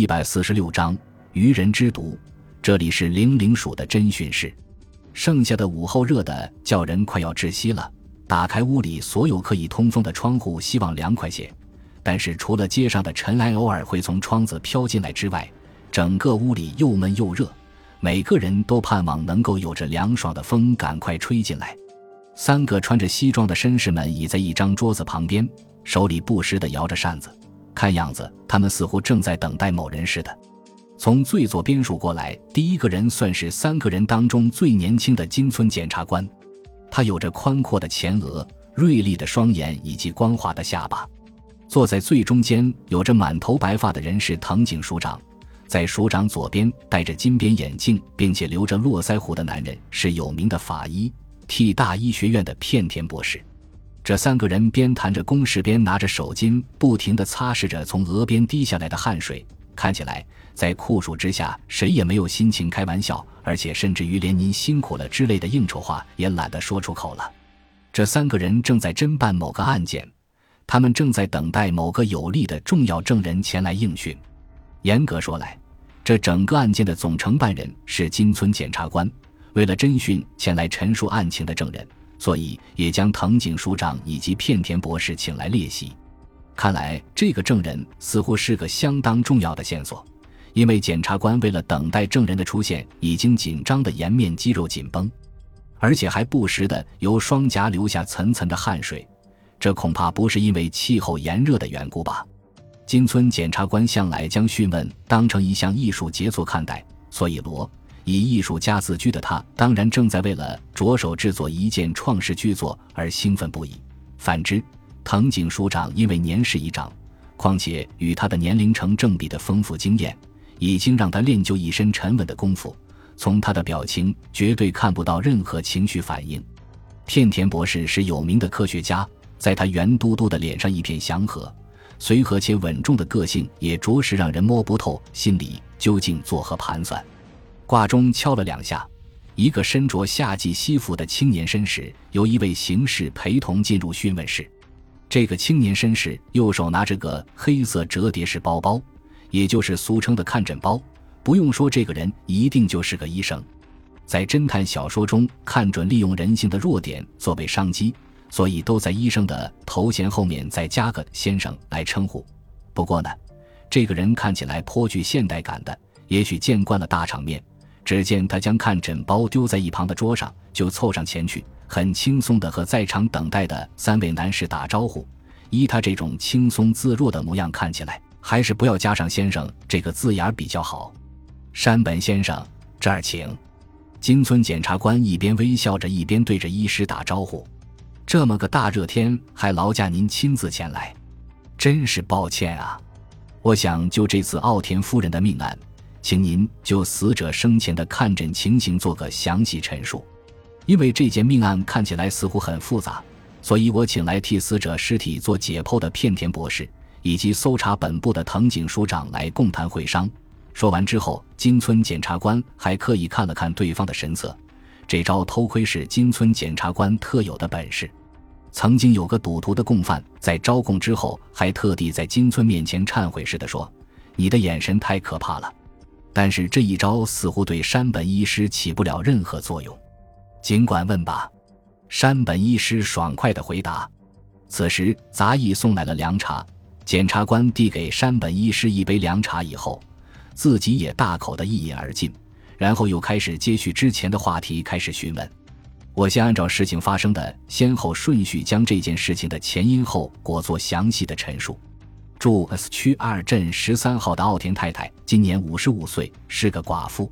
一百四十六章愚人之毒。这里是零零鼠的侦讯室。剩下的午后热的叫人快要窒息了。打开屋里所有可以通风的窗户，希望凉快些。但是除了街上的尘埃偶尔会从窗子飘进来之外，整个屋里又闷又热。每个人都盼望能够有着凉爽的风赶快吹进来。三个穿着西装的绅士们倚在一张桌子旁边，手里不时地摇着扇子。看样子，他们似乎正在等待某人似的。从最左边数过来，第一个人算是三个人当中最年轻的金村检察官。他有着宽阔的前额、锐利的双眼以及光滑的下巴。坐在最中间、有着满头白发的人是藤井署长。在署长左边，戴着金边眼镜并且留着络腮胡的男人是有名的法医，T 大医学院的片田博士。这三个人边谈着公事，边拿着手巾，不停地擦拭着从额边滴下来的汗水。看起来，在酷暑之下，谁也没有心情开玩笑，而且甚至于连“您辛苦了”之类的应酬话也懒得说出口了。这三个人正在侦办某个案件，他们正在等待某个有力的重要证人前来应讯。严格说来，这整个案件的总承办人是金村检察官，为了侦讯前来陈述案情的证人。所以也将藤井署长以及片田博士请来列席。看来这个证人似乎是个相当重要的线索，因为检察官为了等待证人的出现，已经紧张的颜面肌肉紧绷，而且还不时的由双颊流下层层的汗水。这恐怕不是因为气候炎热的缘故吧？金村检察官向来将讯问当成一项艺术杰作看待，所以罗。以艺术家自居的他，当然正在为了着手制作一件创世巨作而兴奋不已。反之，藤井署长因为年事已长，况且与他的年龄成正比的丰富经验，已经让他练就一身沉稳的功夫。从他的表情，绝对看不到任何情绪反应。片田博士是有名的科学家，在他圆嘟嘟的脸上一片祥和、随和且稳重的个性，也着实让人摸不透心里究竟作何盘算。挂钟敲了两下，一个身着夏季西服的青年绅士由一位刑事陪同进入讯问室。这个青年绅士右手拿着个黑色折叠式包包，也就是俗称的看诊包。不用说，这个人一定就是个医生。在侦探小说中，看准利用人性的弱点作为商机，所以都在医生的头衔后面再加个“先生”来称呼。不过呢，这个人看起来颇具现代感的，也许见惯了大场面。只见他将看诊包丢在一旁的桌上，就凑上前去，很轻松地和在场等待的三位男士打招呼。依他这种轻松自若的模样，看起来还是不要加上“先生”这个字眼比较好。山本先生，这儿请。金村检察官一边微笑着，一边对着医师打招呼：“这么个大热天，还劳驾您亲自前来，真是抱歉啊！我想就这次奥田夫人的命案。”请您就死者生前的看诊情形做个详细陈述，因为这件命案看起来似乎很复杂，所以我请来替死者尸体做解剖的片田博士以及搜查本部的藤井署长来共谈会商。说完之后，金村检察官还刻意看了看对方的神色，这招偷窥是金村检察官特有的本事。曾经有个赌徒的共犯在招供之后，还特地在金村面前忏悔似的说：“你的眼神太可怕了。”但是这一招似乎对山本医师起不了任何作用，尽管问吧。山本医师爽快地回答。此时杂役送来了凉茶，检察官递给山本医师一杯凉茶以后，自己也大口的一饮而尽，然后又开始接续之前的话题开始询问。我先按照事情发生的先后顺序，将这件事情的前因后果做详细的陈述。住 S 区二镇十三号的奥田太太今年五十五岁，是个寡妇。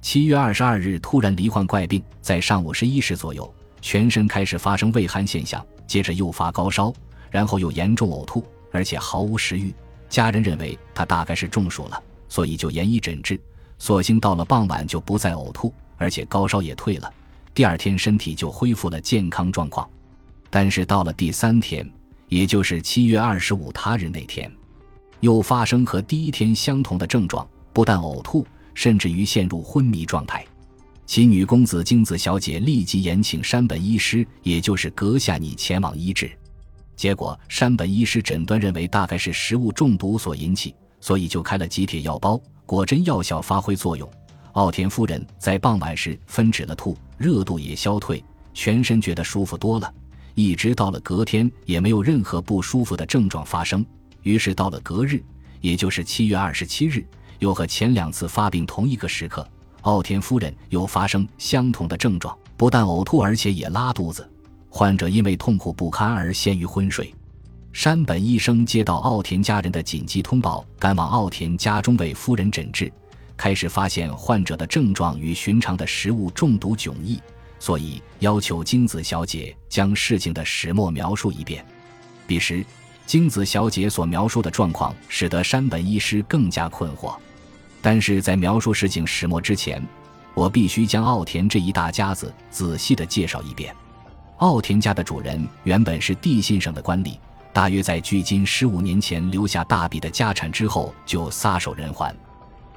七月二十二日突然罹患怪病，在上午十一时左右，全身开始发生畏寒现象，接着又发高烧，然后又严重呕吐，而且毫无食欲。家人认为她大概是中暑了，所以就严医诊治。所幸到了傍晚就不再呕吐，而且高烧也退了，第二天身体就恢复了健康状况。但是到了第三天。也就是七月二十五他日那天，又发生和第一天相同的症状，不但呕吐，甚至于陷入昏迷状态。其女公子京子小姐立即延请山本医师，也就是阁下你前往医治。结果山本医师诊断认为大概是食物中毒所引起，所以就开了几帖药包，果真药效发挥作用。奥田夫人在傍晚时分止了吐，热度也消退，全身觉得舒服多了。一直到了隔天，也没有任何不舒服的症状发生。于是到了隔日，也就是七月二十七日，又和前两次发病同一个时刻，奥田夫人又发生相同的症状，不但呕吐，而且也拉肚子。患者因为痛苦不堪而陷于昏睡。山本医生接到奥田家人的紧急通报，赶往奥田家中为夫人诊治。开始发现患者的症状与寻常的食物中毒迥异，所以要求京子小姐将事情的始末描述一遍。彼时，京子小姐所描述的状况使得山本医师更加困惑。但是在描述事情始末之前，我必须将奥田这一大家子仔细的介绍一遍。奥田家的主人原本是地信省的官吏，大约在距今十五年前留下大笔的家产之后就撒手人寰。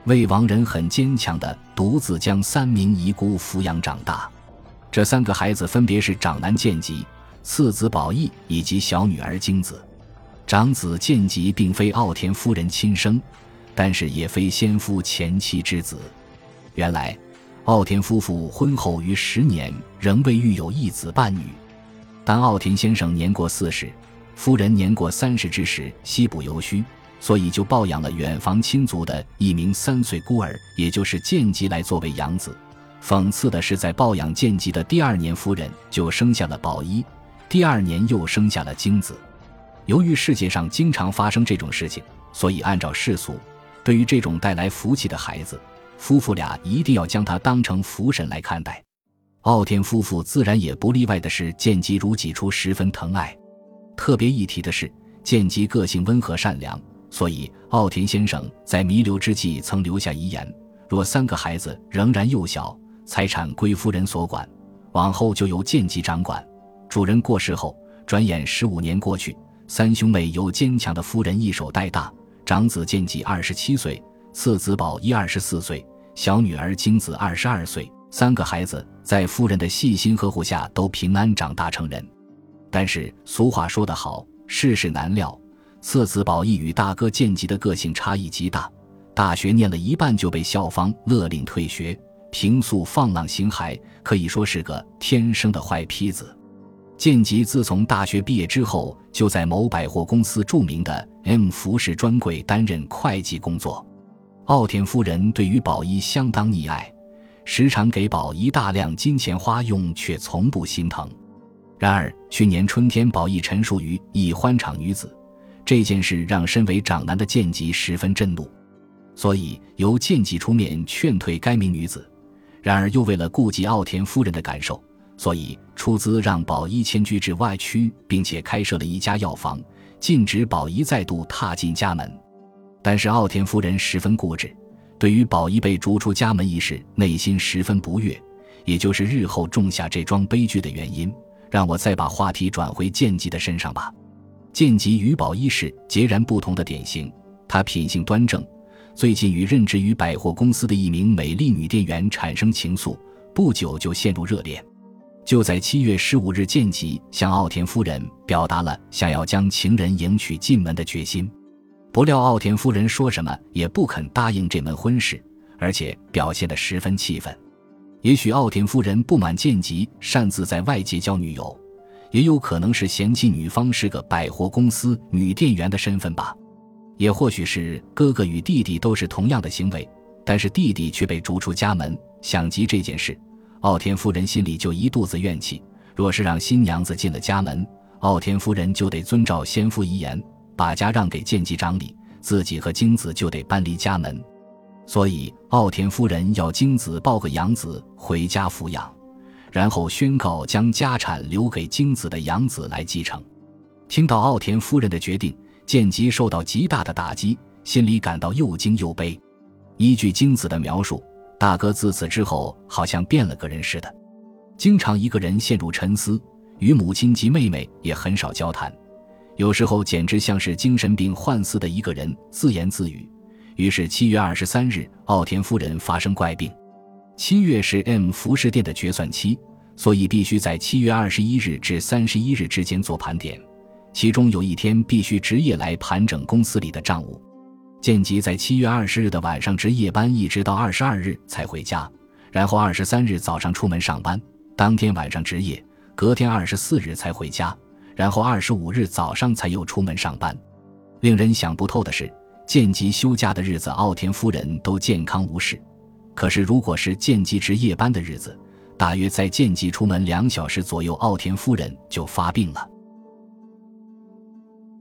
魏王人很坚强的独自将三名遗孤抚养长大，这三个孩子分别是长男建吉、次子宝义以及小女儿京子。长子建吉并非奥田夫人亲生，但是也非先夫前妻之子。原来，奥田夫妇婚后逾十年仍未育有一子半女。当奥田先生年过四十，夫人年过三十之时，西部游须。所以就抱养了远房亲族的一名三岁孤儿，也就是建吉来作为养子。讽刺的是，在抱养建吉的第二年，夫人就生下了宝一，第二年又生下了京子。由于世界上经常发生这种事情，所以按照世俗，对于这种带来福气的孩子，夫妇俩一定要将他当成福神来看待。奥田夫妇自然也不例外的是，建吉如己出，十分疼爱。特别一提的是，建吉个性温和善良。所以，奥田先生在弥留之际曾留下遗言：若三个孩子仍然幼小，财产归夫人所管，往后就由建吉掌管。主人过世后，转眼十五年过去，三兄妹由坚强的夫人一手带大。长子建吉二十七岁，次子宝一二十四岁，小女儿京子二十二岁。三个孩子在夫人的细心呵护下都平安长大成人。但是俗话说得好，世事难料。次子宝义与大哥建吉的个性差异极大，大学念了一半就被校方勒令退学，平素放浪形骸，可以说是个天生的坏坯子。建吉自从大学毕业之后，就在某百货公司著名的 M 服饰专柜担任会计工作。奥田夫人对于宝一相当溺爱，时常给宝一大量金钱花用，却从不心疼。然而去年春天，宝一陈述于一欢场女子。这件事让身为长男的建吉十分震怒，所以由建吉出面劝退该名女子。然而又为了顾及奥田夫人的感受，所以出资让宝一迁居至外区，并且开设了一家药房，禁止宝一再度踏进家门。但是奥田夫人十分固执，对于宝一被逐出家门一事，内心十分不悦，也就是日后种下这桩悲剧的原因。让我再把话题转回建吉的身上吧。剑吉与宝一是截然不同的典型。他品性端正，最近与任职于百货公司的一名美丽女店员产生情愫，不久就陷入热恋。就在七月十五日，剑吉向奥田夫人表达了想要将情人迎娶进门的决心。不料奥田夫人说什么也不肯答应这门婚事，而且表现得十分气愤。也许奥田夫人不满剑吉擅自在外界交女友。也有可能是嫌弃女方是个百货公司女店员的身份吧，也或许是哥哥与弟弟都是同样的行为，但是弟弟却被逐出家门。想及这件事，奥田夫人心里就一肚子怨气。若是让新娘子进了家门，奥田夫人就得遵照先夫遗言，把家让给见吉长里，自己和京子就得搬离家门。所以奥田夫人要京子抱个养子回家抚养。然后宣告将家产留给京子的养子来继承。听到奥田夫人的决定，建吉受到极大的打击，心里感到又惊又悲。依据京子的描述，大哥自此之后好像变了个人似的，经常一个人陷入沉思，与母亲及妹妹也很少交谈，有时候简直像是精神病患似的一个人自言自语。于是七月二十三日，奥田夫人发生怪病。七月是 M 服饰店的决算期，所以必须在七月二十一日至三十一日之间做盘点，其中有一天必须值夜来盘整公司里的账务。见吉在七月二十日的晚上值夜班，一直到二十二日才回家，然后二十三日早上出门上班，当天晚上值夜，隔天二十四日才回家，然后二十五日早上才又出门上班。令人想不透的是，见吉休假的日子，奥田夫人都健康无事，可是如果是见吉值夜班的日子，大约在见吉出门两小时左右，奥田夫人就发病了。